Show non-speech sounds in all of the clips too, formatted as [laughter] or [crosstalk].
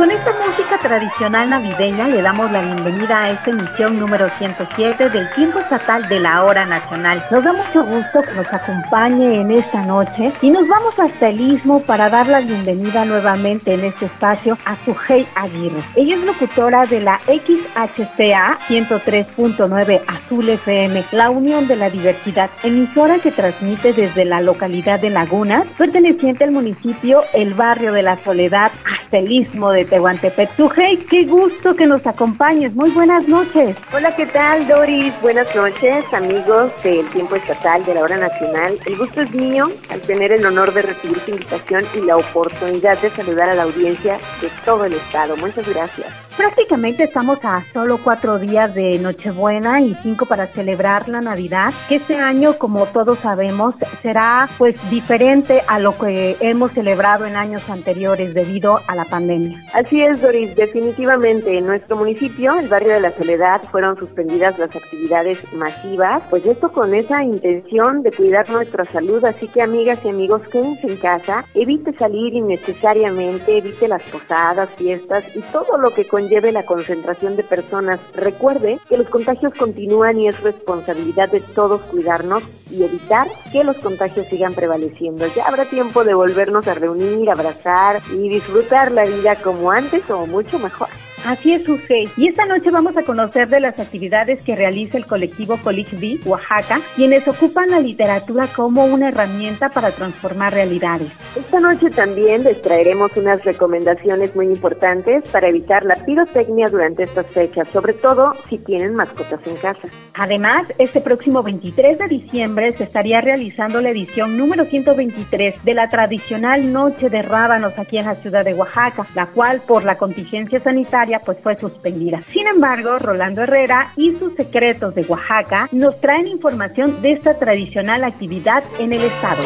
Con esta música tradicional navideña le damos la bienvenida a esta emisión número 107 del Tiempo Estatal de la Hora Nacional. Nos da mucho gusto que nos acompañe en esta noche y nos vamos hasta el Istmo para dar la bienvenida nuevamente en este espacio a Sujei Aguirre. Ella es locutora de la XHCA 103.9 Azul FM, la Unión de la Diversidad, emisora que transmite desde la localidad de Lagunas, perteneciente al municipio El Barrio de la Soledad, hasta el Istmo de Tehuantepec. Sujei, qué gusto que nos acompañes. Muy buenas noches. Hola, ¿qué tal, Doris? Buenas noches, amigos del Tiempo Estatal de la Hora Nacional. El gusto es mío al tener el honor de recibir su invitación y la oportunidad de saludar a la audiencia de todo el estado. Muchas gracias. Prácticamente estamos a solo cuatro días de Nochebuena y cinco para celebrar la Navidad, que este año, como todos sabemos, será pues diferente a lo que hemos celebrado en años anteriores debido a la pandemia. Así es, Doris. Definitivamente en nuestro municipio, el barrio de la Soledad, fueron suspendidas las actividades masivas, pues esto con esa intención de cuidar nuestra salud. Así que, amigas y amigos, quédense en casa, evite salir innecesariamente, evite las posadas, fiestas y todo lo que conlleve la concentración de personas. Recuerde que los contagios continúan y es responsabilidad de todos cuidarnos y evitar que los contagios sigan prevaleciendo. Ya habrá tiempo de volvernos a reunir, abrazar y disfrutar la vida como antes o mucho mejor. Así es, Usei. Y esta noche vamos a conocer de las actividades que realiza el colectivo Colicbi Oaxaca, quienes ocupan la literatura como una herramienta para transformar realidades. Esta noche también les traeremos unas recomendaciones muy importantes para evitar la pirotecnia durante estas fechas, sobre todo si tienen mascotas en casa. Además, este próximo 23 de diciembre se estaría realizando la edición número 123 de la tradicional Noche de Rábanos aquí en la ciudad de Oaxaca, la cual por la contingencia sanitaria pues fue suspendida. Sin embargo, Rolando Herrera y sus secretos de Oaxaca nos traen información de esta tradicional actividad en el estado.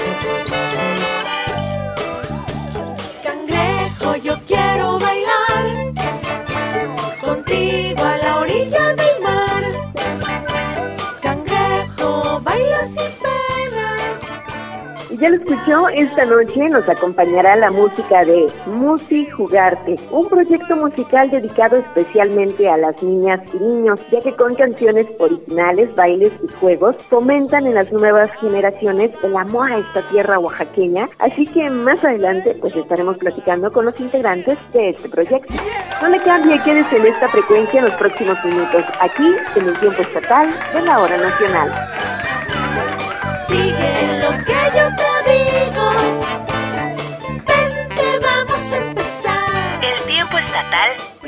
Ya lo escuchó, esta noche nos acompañará la música de Musi Jugarte, un proyecto musical dedicado especialmente a las niñas y niños, ya que con canciones originales, bailes y juegos fomentan en las nuevas generaciones el amor a esta tierra oaxaqueña, así que más adelante pues estaremos platicando con los integrantes de este proyecto. No le cambie, quédese en esta frecuencia en los próximos minutos, aquí en el tiempo estatal de la hora nacional.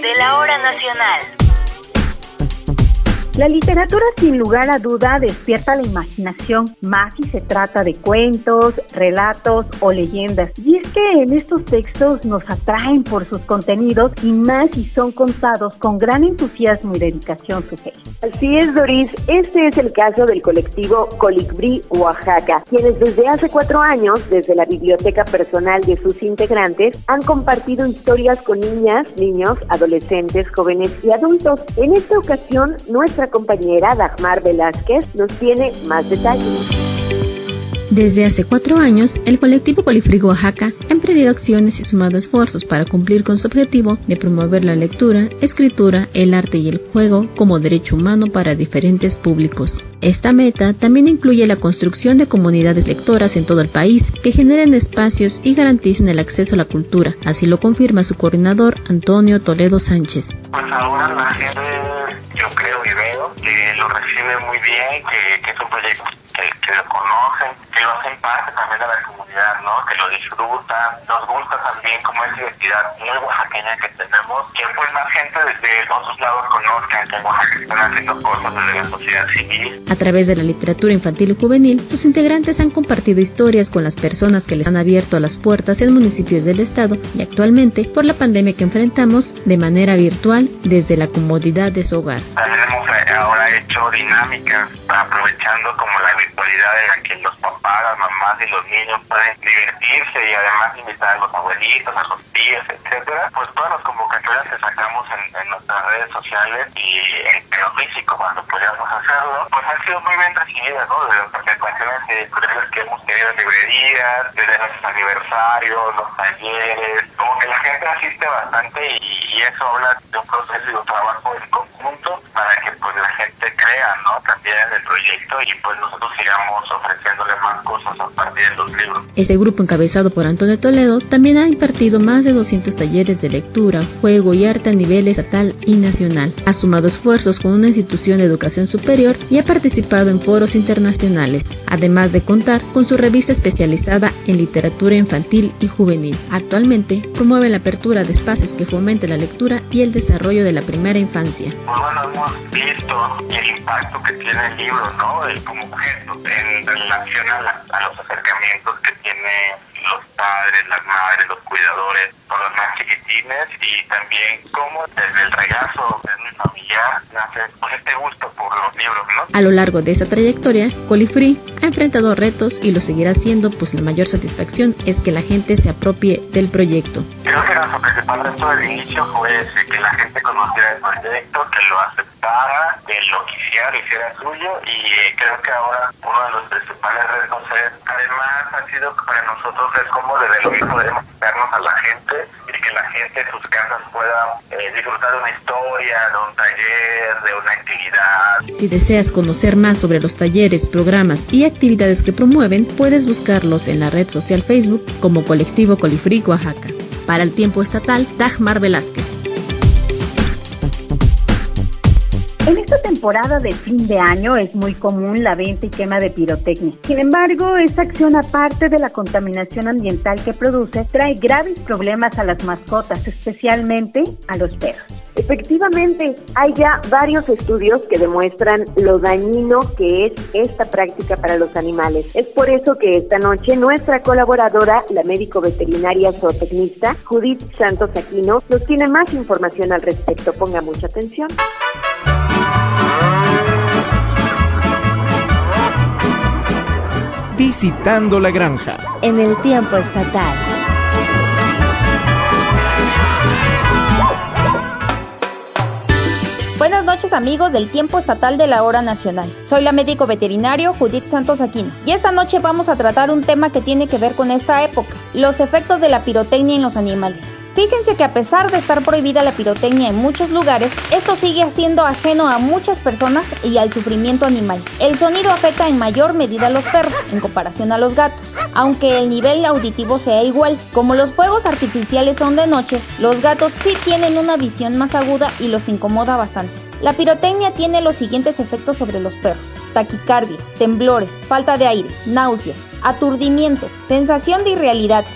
De la hora nacional. La literatura sin lugar a duda despierta la imaginación, más si se trata de cuentos, relatos o leyendas. Y es que en estos textos nos atraen por sus contenidos y más si son contados con gran entusiasmo y dedicación, Sujei. Así es, Doris. Este es el caso del colectivo Colibrí Oaxaca, quienes desde hace cuatro años, desde la biblioteca personal de sus integrantes, han compartido historias con niñas, niños, adolescentes, jóvenes y adultos. En esta ocasión, nuestra compañera Dagmar Velázquez nos tiene más detalles. Desde hace cuatro años, el colectivo Colifrigo Oaxaca ha emprendido acciones y sumado esfuerzos para cumplir con su objetivo de promover la lectura, escritura, el arte y el juego como derecho humano para diferentes públicos. Esta meta también incluye la construcción de comunidades lectoras en todo el país que generen espacios y garanticen el acceso a la cultura, así lo confirma su coordinador Antonio Toledo Sánchez. Pues ahora la gente, creo y veo, que lo recibe muy bien, que, que es un proyecto que, que lo conocen, que lo hacen parte también de la comunidad, ¿no? Que lo disfrutan. Nos gusta también como esa identidad muy oaxaqueña que tenemos que pues más gente desde otros lados conozcan que en Oaxaca están haciendo cosas desde la sociedad civil. A través de la literatura infantil y juvenil, sus integrantes han compartido historias con las personas que les han abierto las puertas en municipios del estado y actualmente, por la pandemia que enfrentamos, de manera virtual desde la comodidad de su hogar. También hemos eh, ahora hecho dinámicas aprovechando como la virtualidad en la que los papás, las mamás y los niños pueden divertirse y además invitar a los abuelitos, a los tíos, etcétera. Pues todas las convocatorias que sacamos en, en nuestras redes sociales y en, lo físico cuando podíamos hacerlo, pues han sido muy bien recibidas, ¿no? Desde las presentaciones editoriales que hemos tenido en librerías, desde nuestros aniversarios, los talleres, como que la gente asiste bastante y, y eso habla de un proceso y un trabajo en conjunto para que pues la gente crea, ¿no? También en el proyecto y pues nosotros sigamos ofreciéndole más cosas a partir de los libros. Este grupo encabezado por Antonio Toledo también ha impartido más de 200 talleres de lectura, juego y arte a nivel estatal y nacional. Ha sumado esfuerzos con una institución de educación superior y ha participado en foros internacionales, además de contar con su revista especializada en literatura infantil y juvenil. Actualmente promueve la apertura de espacios que fomenten la lectura y el desarrollo de la primera infancia. Pues bueno, hemos visto el impacto que tiene el libro, ¿no? El, como objeto en relación a, la- a los acercamientos que tiene los padres, las madres, los cuidadores, con los más chiquitines y también cómo desde el regazo de mi familiar nace pues, este gusto por los libros, ¿no? A lo largo de esa trayectoria, Colifree ha enfrentado retos y lo seguirá haciendo, pues la mayor satisfacción es que la gente se apropie del proyecto. Creo que nuestro principal reto del inicio fue ese, que la gente conociera el proyecto, que lo aceptara, que lo quisiera, lo hiciera suyo y eh, creo que ahora uno de los principales retos es, además ha sido para nosotros es como desde lo mismo podemos darnos a la gente y que la gente en sus casas pueda eh, disfrutar de una historia, de un taller, de una actividad. Si deseas conocer más sobre los talleres, programas y actividades que promueven, puedes buscarlos en la red social Facebook como Colectivo Colifree Oaxaca. Para el tiempo estatal, Dagmar Velázquez. En esta temporada de fin de año es muy común la venta y quema de pirotecnia. Sin embargo, esta acción, aparte de la contaminación ambiental que produce, trae graves problemas a las mascotas, especialmente a los perros. Efectivamente, hay ya varios estudios que demuestran lo dañino que es esta práctica para los animales. Es por eso que esta noche nuestra colaboradora, la médico veterinaria zootecnista Judith Santos Aquino, nos tiene más información al respecto. Ponga mucha atención. Visitando la granja. En el tiempo estatal. Buenas noches amigos del tiempo estatal de la hora nacional. Soy la médico veterinario Judith Santos Aquino y esta noche vamos a tratar un tema que tiene que ver con esta época, los efectos de la pirotecnia en los animales. Fíjense que a pesar de estar prohibida la pirotecnia en muchos lugares, esto sigue siendo ajeno a muchas personas y al sufrimiento animal. El sonido afecta en mayor medida a los perros en comparación a los gatos, aunque el nivel auditivo sea igual. Como los fuegos artificiales son de noche, los gatos sí tienen una visión más aguda y los incomoda bastante. La pirotecnia tiene los siguientes efectos sobre los perros. Taquicardia, temblores, falta de aire, náuseas, aturdimiento, sensación de irrealidad,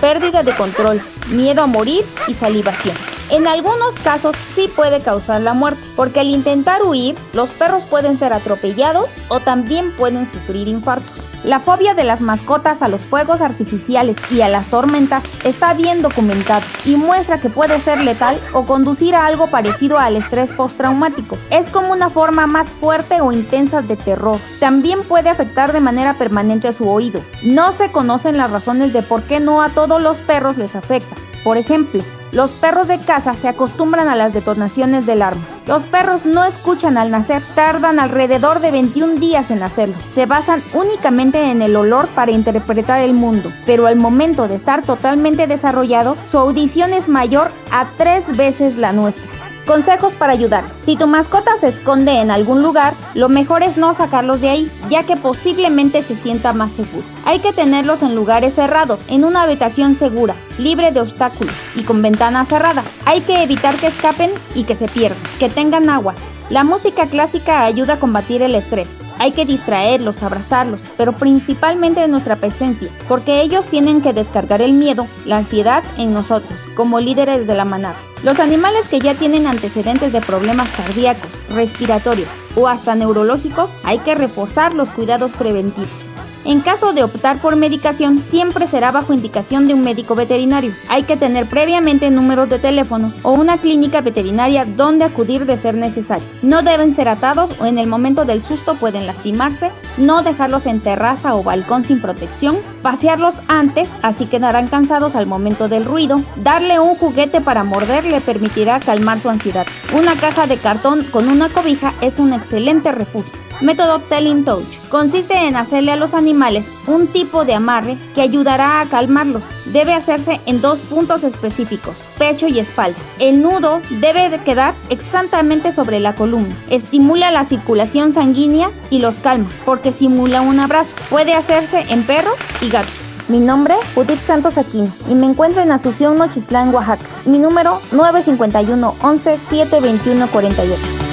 pérdida de control, miedo a morir y salivación. En algunos casos sí puede causar la muerte, porque al intentar huir, los perros pueden ser atropellados o también pueden sufrir infartos. La fobia de las mascotas a los fuegos artificiales y a las tormentas está bien documentada y muestra que puede ser letal o conducir a algo parecido al estrés postraumático. Es como una forma más fuerte o intensa de terror. También puede afectar de manera permanente su oído. No se conocen las razones de por qué no a todos los perros les afecta. Por ejemplo, los perros de caza se acostumbran a las detonaciones del arma. Los perros no escuchan al nacer, tardan alrededor de 21 días en hacerlo. Se basan únicamente en el olor para interpretar el mundo, pero al momento de estar totalmente desarrollado, su audición es mayor a tres veces la nuestra. Consejos para ayudar. Si tu mascota se esconde en algún lugar, lo mejor es no sacarlos de ahí, ya que posiblemente se sienta más seguro. Hay que tenerlos en lugares cerrados, en una habitación segura, libre de obstáculos y con ventanas cerradas. Hay que evitar que escapen y que se pierdan, que tengan agua. La música clásica ayuda a combatir el estrés. Hay que distraerlos, abrazarlos, pero principalmente de nuestra presencia, porque ellos tienen que descargar el miedo, la ansiedad en nosotros, como líderes de la manada. Los animales que ya tienen antecedentes de problemas cardíacos, respiratorios o hasta neurológicos, hay que reforzar los cuidados preventivos. En caso de optar por medicación, siempre será bajo indicación de un médico veterinario. Hay que tener previamente números de teléfono o una clínica veterinaria donde acudir de ser necesario. No deben ser atados o en el momento del susto pueden lastimarse. No dejarlos en terraza o balcón sin protección. Pasearlos antes, así quedarán cansados al momento del ruido. Darle un juguete para morder le permitirá calmar su ansiedad. Una caja de cartón con una cobija es un excelente refugio. Método Telling Touch. Consiste en hacerle a los animales un tipo de amarre que ayudará a calmarlos. Debe hacerse en dos puntos específicos, pecho y espalda. El nudo debe de quedar exactamente sobre la columna. Estimula la circulación sanguínea y los calma, porque simula un abrazo. Puede hacerse en perros y gatos. Mi nombre, Judith Santos Aquino, y me encuentro en Asunción Nochistlán, Oaxaca. Mi número 951 11 721 48.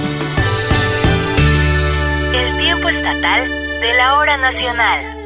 De la hora nacional.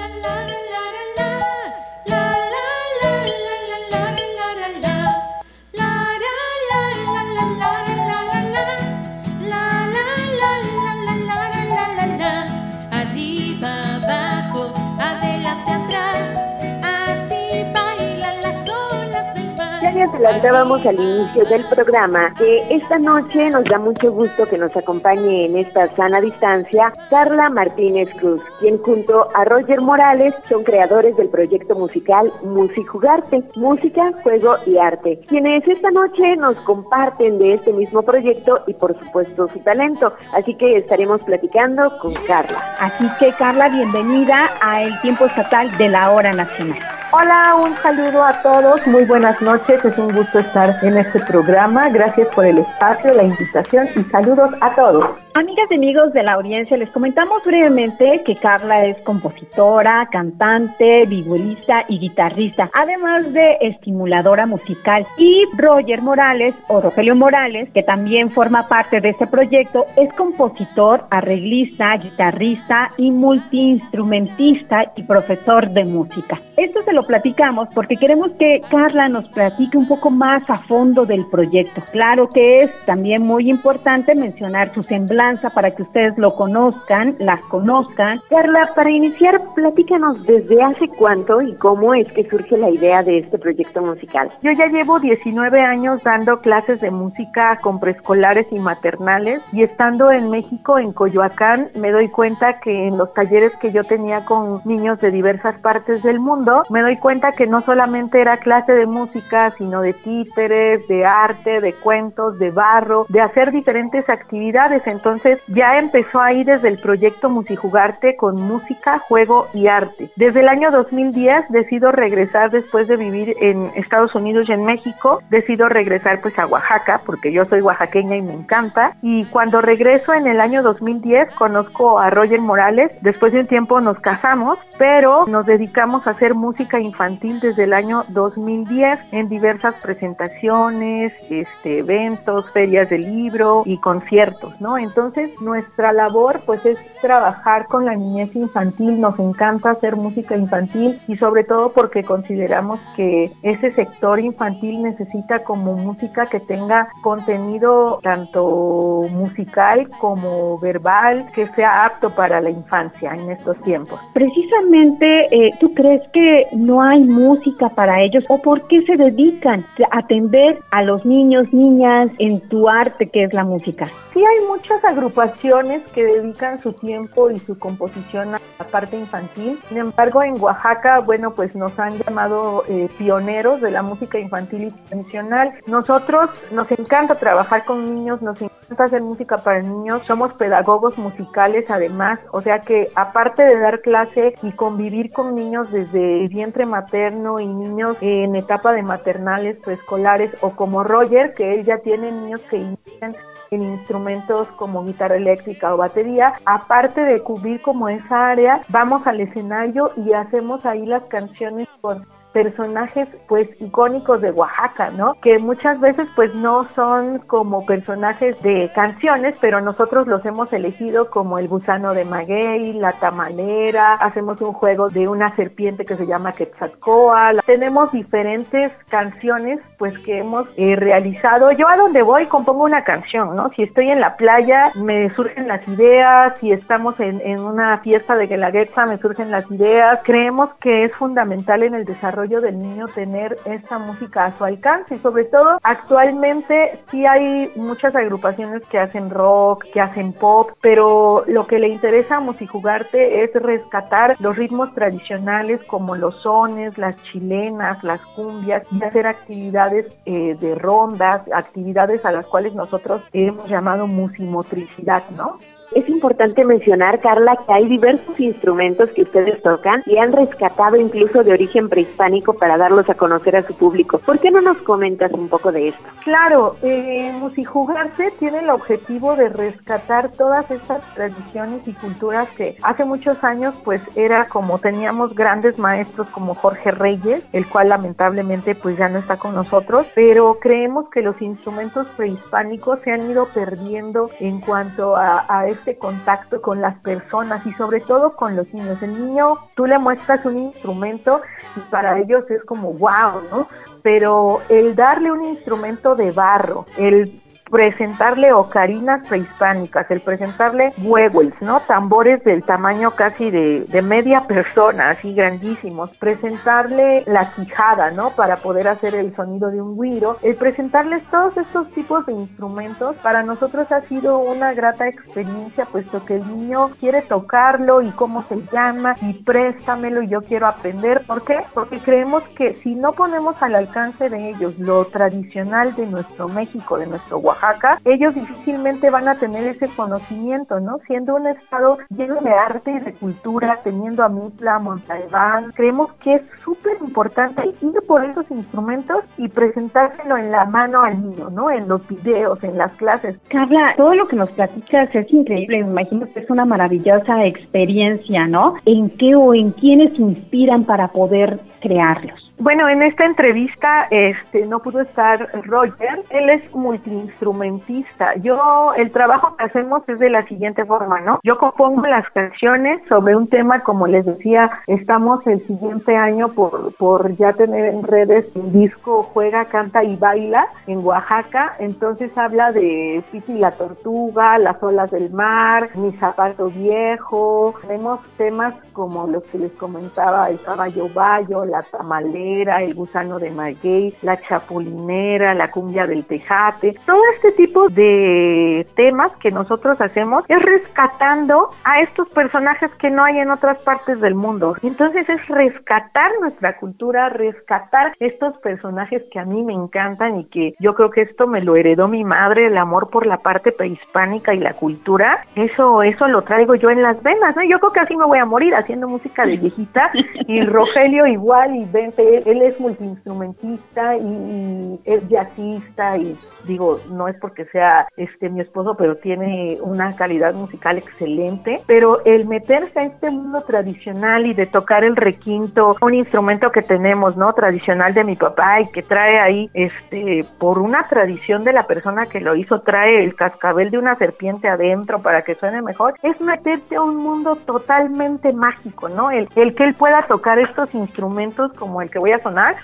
Adelantábamos al inicio del programa que esta noche nos da mucho gusto que nos acompañe en esta sana distancia Carla Martínez Cruz, quien junto a Roger Morales son creadores del proyecto musical Musijugarte, música, juego y arte, quienes esta noche nos comparten de este mismo proyecto y por supuesto su talento. Así que estaremos platicando con Carla. Así que Carla, bienvenida a el tiempo estatal de la hora nacional. Hola, un saludo a todos, muy buenas noches, es un gusto estar en este programa, gracias por el espacio, la invitación y saludos a todos. Amigas y amigos de la audiencia, les comentamos brevemente que Carla es compositora, cantante, violista y guitarrista, además de estimuladora musical. Y Roger Morales, o Rogelio Morales, que también forma parte de este proyecto, es compositor, arreglista, guitarrista y multiinstrumentista y profesor de música. Esto se lo platicamos porque queremos que Carla nos platique un poco más a fondo del proyecto. Claro que es también muy importante mencionar su semblanza para que ustedes lo conozcan, las conozcan. Carla, para iniciar, platícanos desde hace cuánto y cómo es que surge la idea de este proyecto musical. Yo ya llevo 19 años dando clases de música con preescolares y maternales y estando en México, en Coyoacán, me doy cuenta que en los talleres que yo tenía con niños de diversas partes del mundo, me doy cuenta que no solamente era clase de música, sino de títeres, de arte, de cuentos, de barro, de hacer diferentes actividades. Entonces ya empezó ahí desde el proyecto Musijugarte con música, juego y arte. Desde el año 2010 decido regresar después de vivir en Estados Unidos y en México, decido regresar pues a Oaxaca porque yo soy oaxaqueña y me encanta y cuando regreso en el año 2010 conozco a Roger Morales, después de un tiempo nos casamos, pero nos dedicamos a hacer música infantil desde el año 2010 en diversas presentaciones, este, eventos, ferias de libro y conciertos, ¿no? Entonces nuestra labor pues es trabajar con la niñez infantil, nos encanta hacer música infantil y sobre todo porque consideramos que ese sector infantil necesita como música que tenga contenido tanto musical como verbal, que sea apto para la infancia en estos tiempos. Precisamente, eh, ¿tú crees que no hay música para ellos o por qué se dedican a atender a los niños, niñas en tu arte que es la música? Sí hay muchas agrupaciones que dedican su tiempo y su composición a la parte infantil. Sin embargo, en Oaxaca, bueno, pues nos han llamado eh, pioneros de la música infantil y tradicional. Nosotros nos encanta trabajar con niños, nos encanta hacer música para niños. Somos pedagogos musicales además, o sea que aparte de dar clase y convivir con niños desde vientre materno y niños en etapa de maternales, preescolares o como Roger, que él ya tiene niños que inician en instrumentos como guitarra eléctrica o batería, aparte de cubrir como esa área, vamos al escenario y hacemos ahí las canciones con personajes pues icónicos de Oaxaca, ¿no? Que muchas veces pues no son como personajes de canciones, pero nosotros los hemos elegido como el gusano de maguey, la tamalera, hacemos un juego de una serpiente que se llama Quetzalcoatl. Tenemos diferentes canciones pues que hemos eh, realizado. Yo a donde voy compongo una canción, ¿no? Si estoy en la playa me surgen las ideas, si estamos en, en una fiesta de Guelaguetza me surgen las ideas. Creemos que es fundamental en el desarrollo del niño tener esta música a su alcance y sobre todo actualmente sí hay muchas agrupaciones que hacen rock, que hacen pop, pero lo que le interesa a Musijugarte es rescatar los ritmos tradicionales como los sones, las chilenas, las cumbias y hacer actividades eh, de rondas, actividades a las cuales nosotros hemos llamado musimotricidad, ¿no? Es importante mencionar, Carla, que hay diversos instrumentos que ustedes tocan y han rescatado incluso de origen prehispánico para darlos a conocer a su público. ¿Por qué no nos comentas un poco de esto? Claro, eh, Musijugarse tiene el objetivo de rescatar todas estas tradiciones y culturas que hace muchos años pues era como teníamos grandes maestros como Jorge Reyes, el cual lamentablemente pues ya no está con nosotros, pero creemos que los instrumentos prehispánicos se han ido perdiendo en cuanto a, a contacto con las personas y sobre todo con los niños. El niño, tú le muestras un instrumento y para ellos es como wow, ¿no? Pero el darle un instrumento de barro, el presentarle ocarinas prehispánicas, el presentarle huevos, ¿no? Tambores del tamaño casi de, de, media persona, así grandísimos, presentarle la quijada, ¿no? Para poder hacer el sonido de un guiro, el presentarles todos estos tipos de instrumentos, para nosotros ha sido una grata experiencia, puesto que el niño quiere tocarlo y cómo se llama y préstamelo y yo quiero aprender. ¿Por qué? Porque creemos que si no ponemos al alcance de ellos lo tradicional de nuestro México, de nuestro Oaxaca, Oaxaca, ellos difícilmente van a tener ese conocimiento, ¿no? Siendo un estado lleno de arte y de cultura, teniendo a Mitla, Montalbán, creemos que es súper importante ir por esos instrumentos y presentárselo en la mano al niño, ¿no? En los videos, en las clases. Carla, todo lo que nos platicas es increíble, me imagino que es una maravillosa experiencia, ¿no? ¿En qué o en quiénes inspiran para poder crearlos? Bueno, en esta entrevista este, no pudo estar Roger, él es multiinstrumentista. Yo, el trabajo que hacemos es de la siguiente forma, ¿no? Yo compongo las canciones sobre un tema, como les decía, estamos el siguiente año por, por ya tener en redes un disco Juega, Canta y Baila en Oaxaca, entonces habla de Piti la Tortuga, las olas del mar, mi zapato viejo, tenemos temas como los que les comentaba, el caballo bayo, la tamalera, el gusano de maguey, la chapulinera, la cumbia del tejate, todo este tipo de temas que nosotros hacemos es rescatando a estos personajes que no hay en otras partes del mundo. Entonces es rescatar nuestra cultura, rescatar estos personajes que a mí me encantan y que yo creo que esto me lo heredó mi madre, el amor por la parte prehispánica y la cultura. Eso, eso lo traigo yo en las venas, ¿no? Yo creo que así me voy a morir haciendo música de [laughs] viejita y Rogelio igual y vente él es multiinstrumentista y, y, es jazzista y digo, no es porque sea este mi esposo, pero tiene una calidad musical excelente, pero el meterse a este mundo tradicional y de tocar el requinto, un instrumento que tenemos, ¿no? tradicional de mi papá y que trae ahí este por una tradición de la persona que lo hizo, trae el cascabel de una serpiente adentro para que suene mejor, es meterse a un mundo totalmente mágico, ¿no? El, el que él pueda tocar estos instrumentos como el que voy a sonar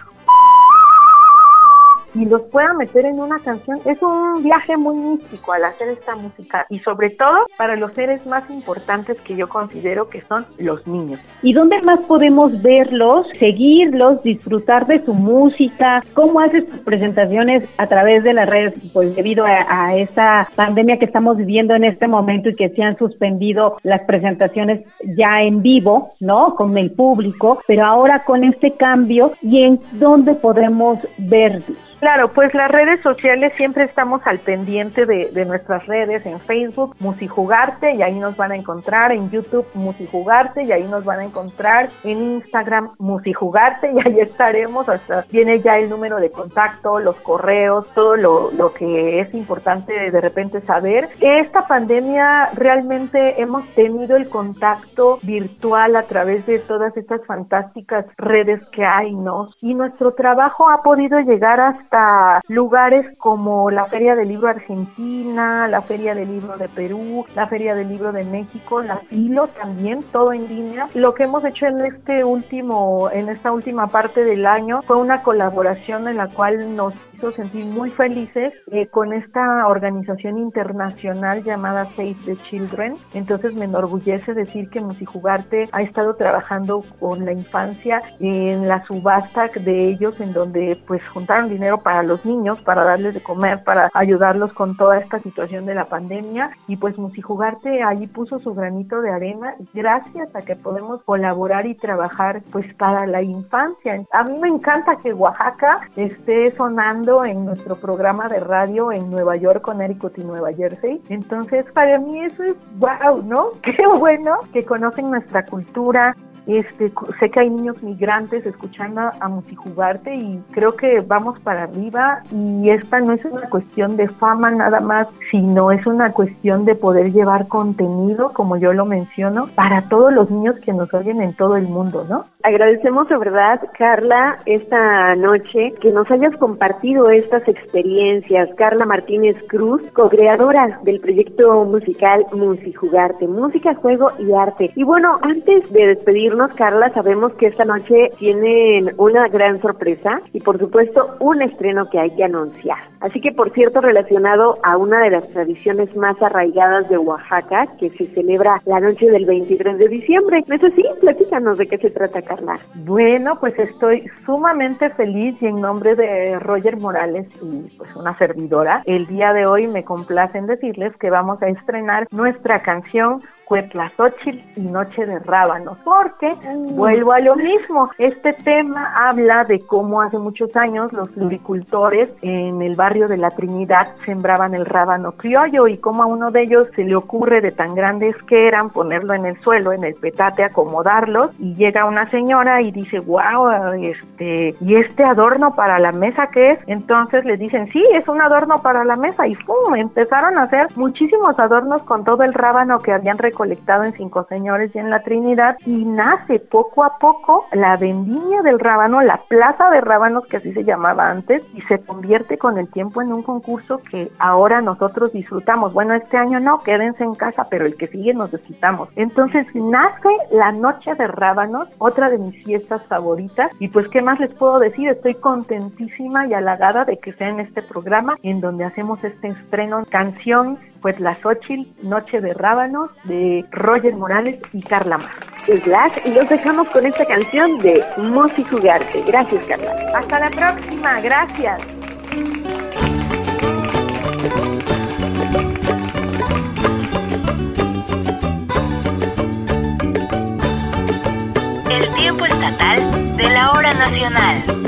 y los pueda meter en una canción. Es un viaje muy místico al hacer esta música y sobre todo para los seres más importantes que yo considero que son los niños. ¿Y dónde más podemos verlos, seguirlos, disfrutar de su música? ¿Cómo haces tus presentaciones a través de las redes? Pues debido a, a esta pandemia que estamos viviendo en este momento y que se han suspendido las presentaciones ya en vivo, ¿no? Con el público, pero ahora con este cambio y en dónde podremos verlos. Claro, pues las redes sociales siempre estamos al pendiente de, nuestras redes, en Facebook, Musijugarte, y ahí nos van a encontrar, en YouTube, Musijugarte, y ahí nos van a encontrar, en Instagram, Musijugarte, [laughs] y ahí estaremos, hasta viene ya el número de contacto, los correos, todo lo, lo que es importante de repente saber. Esta pandemia realmente hemos tenido el contacto virtual a través de todas estas fantásticas redes que hay, ¿no? Y nuestro trabajo ha podido llegar hasta lugares como la Feria del Libro Argentina, la Feria del Libro de Perú, la Feria del Libro de México, la FILO también, todo en línea. Lo que hemos hecho en este último, en esta última parte del año fue una colaboración en la cual nos hizo sentir muy felices eh, con esta organización internacional llamada Save the Children. Entonces me enorgullece decir que Musijugarte ha estado trabajando con la infancia en la subasta de ellos en donde pues juntaron dinero para los niños, para darles de comer, para ayudarlos con toda esta situación de la pandemia y pues Musijugarte ahí puso su granito de arena gracias a que podemos colaborar y trabajar pues para la infancia. A mí me encanta que Oaxaca esté sonando en nuestro programa de radio en Nueva York, Connecticut y Nueva Jersey. Entonces, para mí eso es wow, ¿no? [laughs] Qué bueno que conocen nuestra cultura, este, sé que hay niños migrantes escuchando a Musijugarte y creo que vamos para arriba y esta no es una cuestión de fama nada más, sino es una cuestión de poder llevar contenido, como yo lo menciono, para todos los niños que nos oyen en todo el mundo, ¿no? Agradecemos de verdad, Carla, esta noche que nos hayas compartido estas experiencias. Carla Martínez Cruz, co-creadora del proyecto musical Musijugarte, música, juego y arte. Y bueno, antes de despedirnos, Carla, sabemos que esta noche tienen una gran sorpresa y por supuesto un estreno que hay que anunciar. Así que, por cierto, relacionado a una de las tradiciones más arraigadas de Oaxaca, que se celebra la noche del 23 de diciembre. Eso sí, platícanos de qué se trata, Carla. Bueno, pues estoy sumamente feliz y en nombre de Roger Morales y pues una servidora, el día de hoy me complacen decirles que vamos a estrenar nuestra canción Cuetlazóchil y Noche de Rábanos, porque vuelvo a lo mismo, este tema habla de cómo hace muchos años los floricultores en el barrio de la Trinidad sembraban el rábano criollo y cómo a uno de ellos se le ocurre de tan grandes que eran ponerlo en el suelo, en el petate, acomodarlos y llega una señora y dice, wow, este, ¿y este adorno para la mesa qué es? Entonces le dicen, sí, es un adorno para la mesa y ¡pum! empezaron a hacer muchísimos adornos con todo el rábano que habían recolectado en Cinco Señores y en la Trinidad y nace poco a poco la vendimia del rábano, la plaza de rábanos que así se llamaba antes y se convierte con el tiempo en un concurso que ahora nosotros disfrutamos. Bueno, este año no, quédense en casa, pero el que sigue nos necesitamos. Entonces nace la noche de rábanos, otra de mis fiestas favoritas y pues qué más les puedo decir, estoy contentísima y halagada de que sea en este programa en donde hacemos este estreno canción pues La Xochitl, Noche de Rábanos, de Roger Morales y Carla Mar. Glass y los dejamos con esta canción de Mosi Jugarte. Gracias, Carla. Hasta la próxima, gracias. El tiempo estatal de la hora nacional.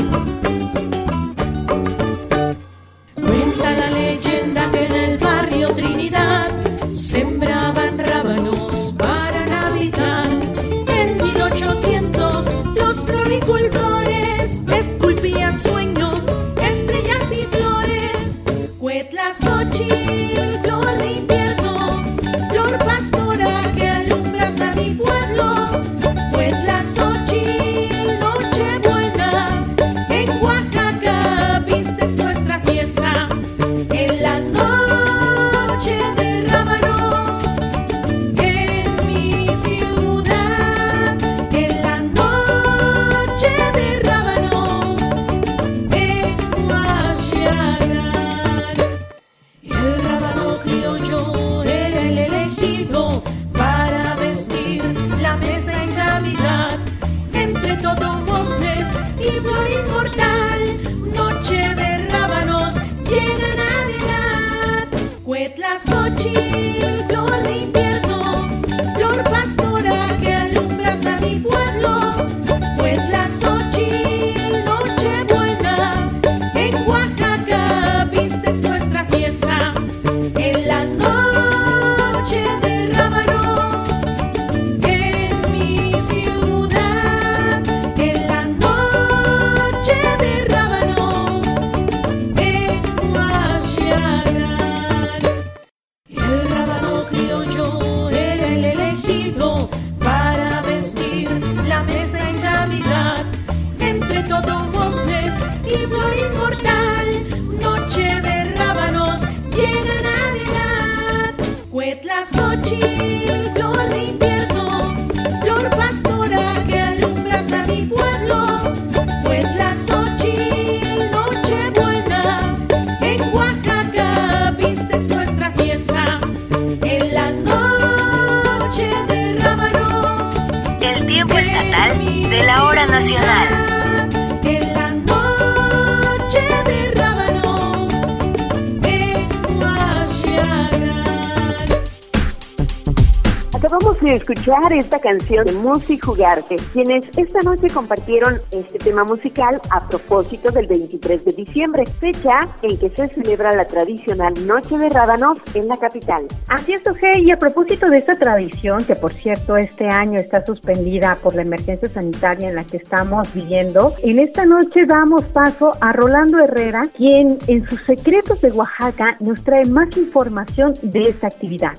Esta canción de Music Jugarte, quienes esta noche compartieron este tema musical a propósito del 23 de diciembre, fecha en que se celebra la tradicional Noche de Rábanos en la capital. Así es, Oje, y a propósito de esta tradición, que por cierto este año está suspendida por la emergencia sanitaria en la que estamos viviendo, en esta noche damos paso a Rolando Herrera, quien en sus secretos de Oaxaca nos trae más información de esta actividad.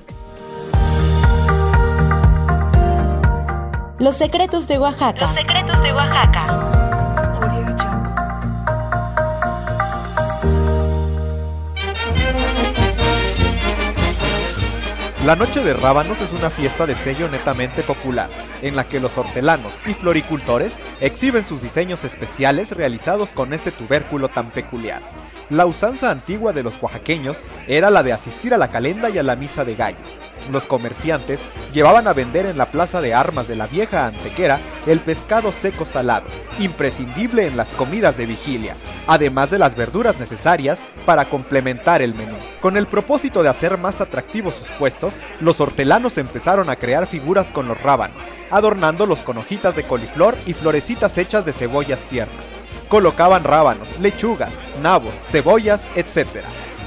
Los secretos de Oaxaca. Los secretos de Oaxaca. La Noche de Rábanos es una fiesta de sello netamente popular, en la que los hortelanos y floricultores exhiben sus diseños especiales realizados con este tubérculo tan peculiar. La usanza antigua de los oaxaqueños era la de asistir a la calenda y a la misa de gallo, los comerciantes llevaban a vender en la plaza de armas de la vieja antequera el pescado seco salado, imprescindible en las comidas de vigilia, además de las verduras necesarias para complementar el menú. Con el propósito de hacer más atractivos sus puestos, los hortelanos empezaron a crear figuras con los rábanos, adornándolos con hojitas de coliflor y florecitas hechas de cebollas tiernas. Colocaban rábanos, lechugas, nabos, cebollas, etc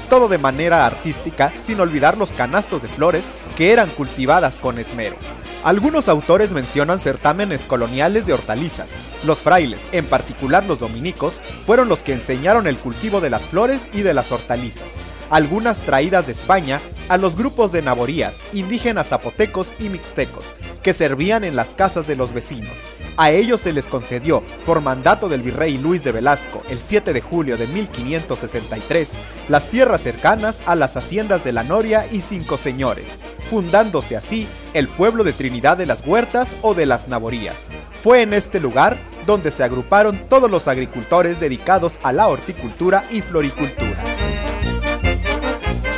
todo de manera artística sin olvidar los canastos de flores que eran cultivadas con esmero. Algunos autores mencionan certámenes coloniales de hortalizas. Los frailes, en particular los dominicos, fueron los que enseñaron el cultivo de las flores y de las hortalizas algunas traídas de España a los grupos de naborías, indígenas zapotecos y mixtecos, que servían en las casas de los vecinos. A ellos se les concedió, por mandato del virrey Luis de Velasco, el 7 de julio de 1563, las tierras cercanas a las haciendas de la Noria y Cinco Señores, fundándose así el pueblo de Trinidad de las Huertas o de las Naborías. Fue en este lugar donde se agruparon todos los agricultores dedicados a la horticultura y floricultura.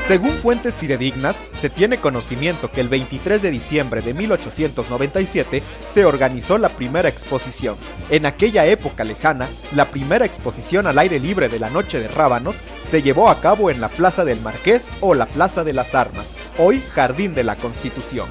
Según fuentes fidedignas, se tiene conocimiento que el 23 de diciembre de 1897 se organizó la primera exposición. En aquella época lejana, la primera exposición al aire libre de la Noche de Rábanos se llevó a cabo en la Plaza del Marqués o la Plaza de las Armas, hoy Jardín de la Constitución.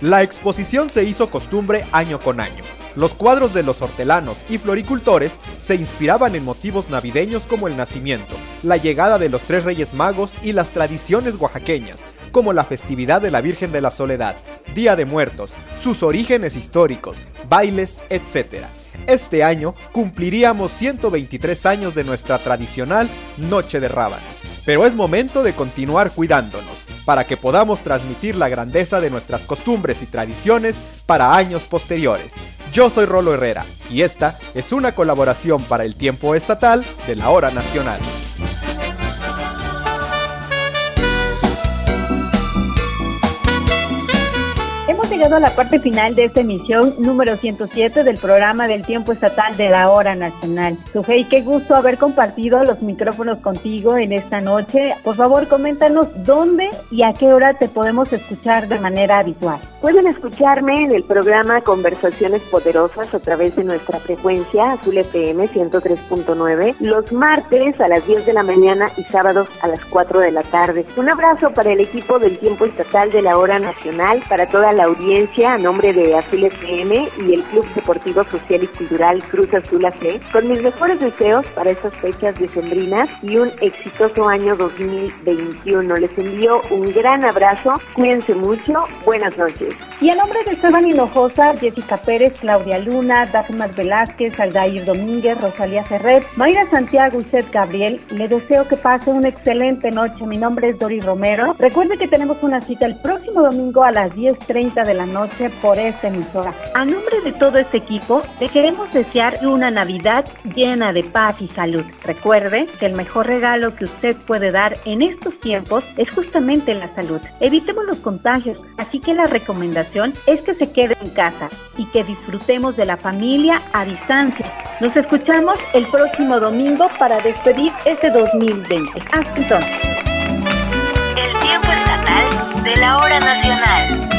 La exposición se hizo costumbre año con año. Los cuadros de los hortelanos y floricultores se inspiraban en motivos navideños como el nacimiento, la llegada de los tres reyes magos y las tradiciones oaxaqueñas, como la festividad de la Virgen de la Soledad, Día de Muertos, sus orígenes históricos, bailes, etc. Este año cumpliríamos 123 años de nuestra tradicional Noche de Rábanos, pero es momento de continuar cuidándonos para que podamos transmitir la grandeza de nuestras costumbres y tradiciones para años posteriores. Yo soy Rolo Herrera y esta es una colaboración para el tiempo estatal de la hora nacional. Llegado a la parte final de esta emisión número 107 del programa del tiempo estatal de la hora nacional. Sujei, qué gusto haber compartido los micrófonos contigo en esta noche. Por favor, coméntanos dónde y a qué hora te podemos escuchar de manera habitual. Pueden escucharme en el programa Conversaciones Poderosas a través de nuestra frecuencia Azul FM 103.9 los martes a las 10 de la mañana y sábados a las 4 de la tarde. Un abrazo para el equipo del tiempo estatal de la hora nacional, para toda la audiencia audiencia a nombre de Azul FM y el Club Deportivo Social y Cultural Cruz Azul AC con mis mejores deseos para estas fechas decembrinas y un exitoso año 2021. Les envío un gran abrazo, cuídense mucho, buenas noches. Y a nombre de Esteban Hinojosa, Jessica Pérez, Claudia Luna, Dafne Velázquez, Aldair Domínguez, Rosalía Ferrer, Mayra Santiago y Seth Gabriel, le deseo que pase una excelente noche. Mi nombre es Dori Romero. Recuerde que tenemos una cita el próximo domingo a las 10.30 de la noche por esta emisora. A nombre de todo este equipo, le queremos desear una Navidad llena de paz y salud. Recuerde que el mejor regalo que usted puede dar en estos tiempos es justamente la salud. Evitemos los contagios, así que la recomendación es que se quede en casa y que disfrutemos de la familia a distancia. Nos escuchamos el próximo domingo para despedir este 2020. Hasta entonces. El tiempo estatal de la hora nacional.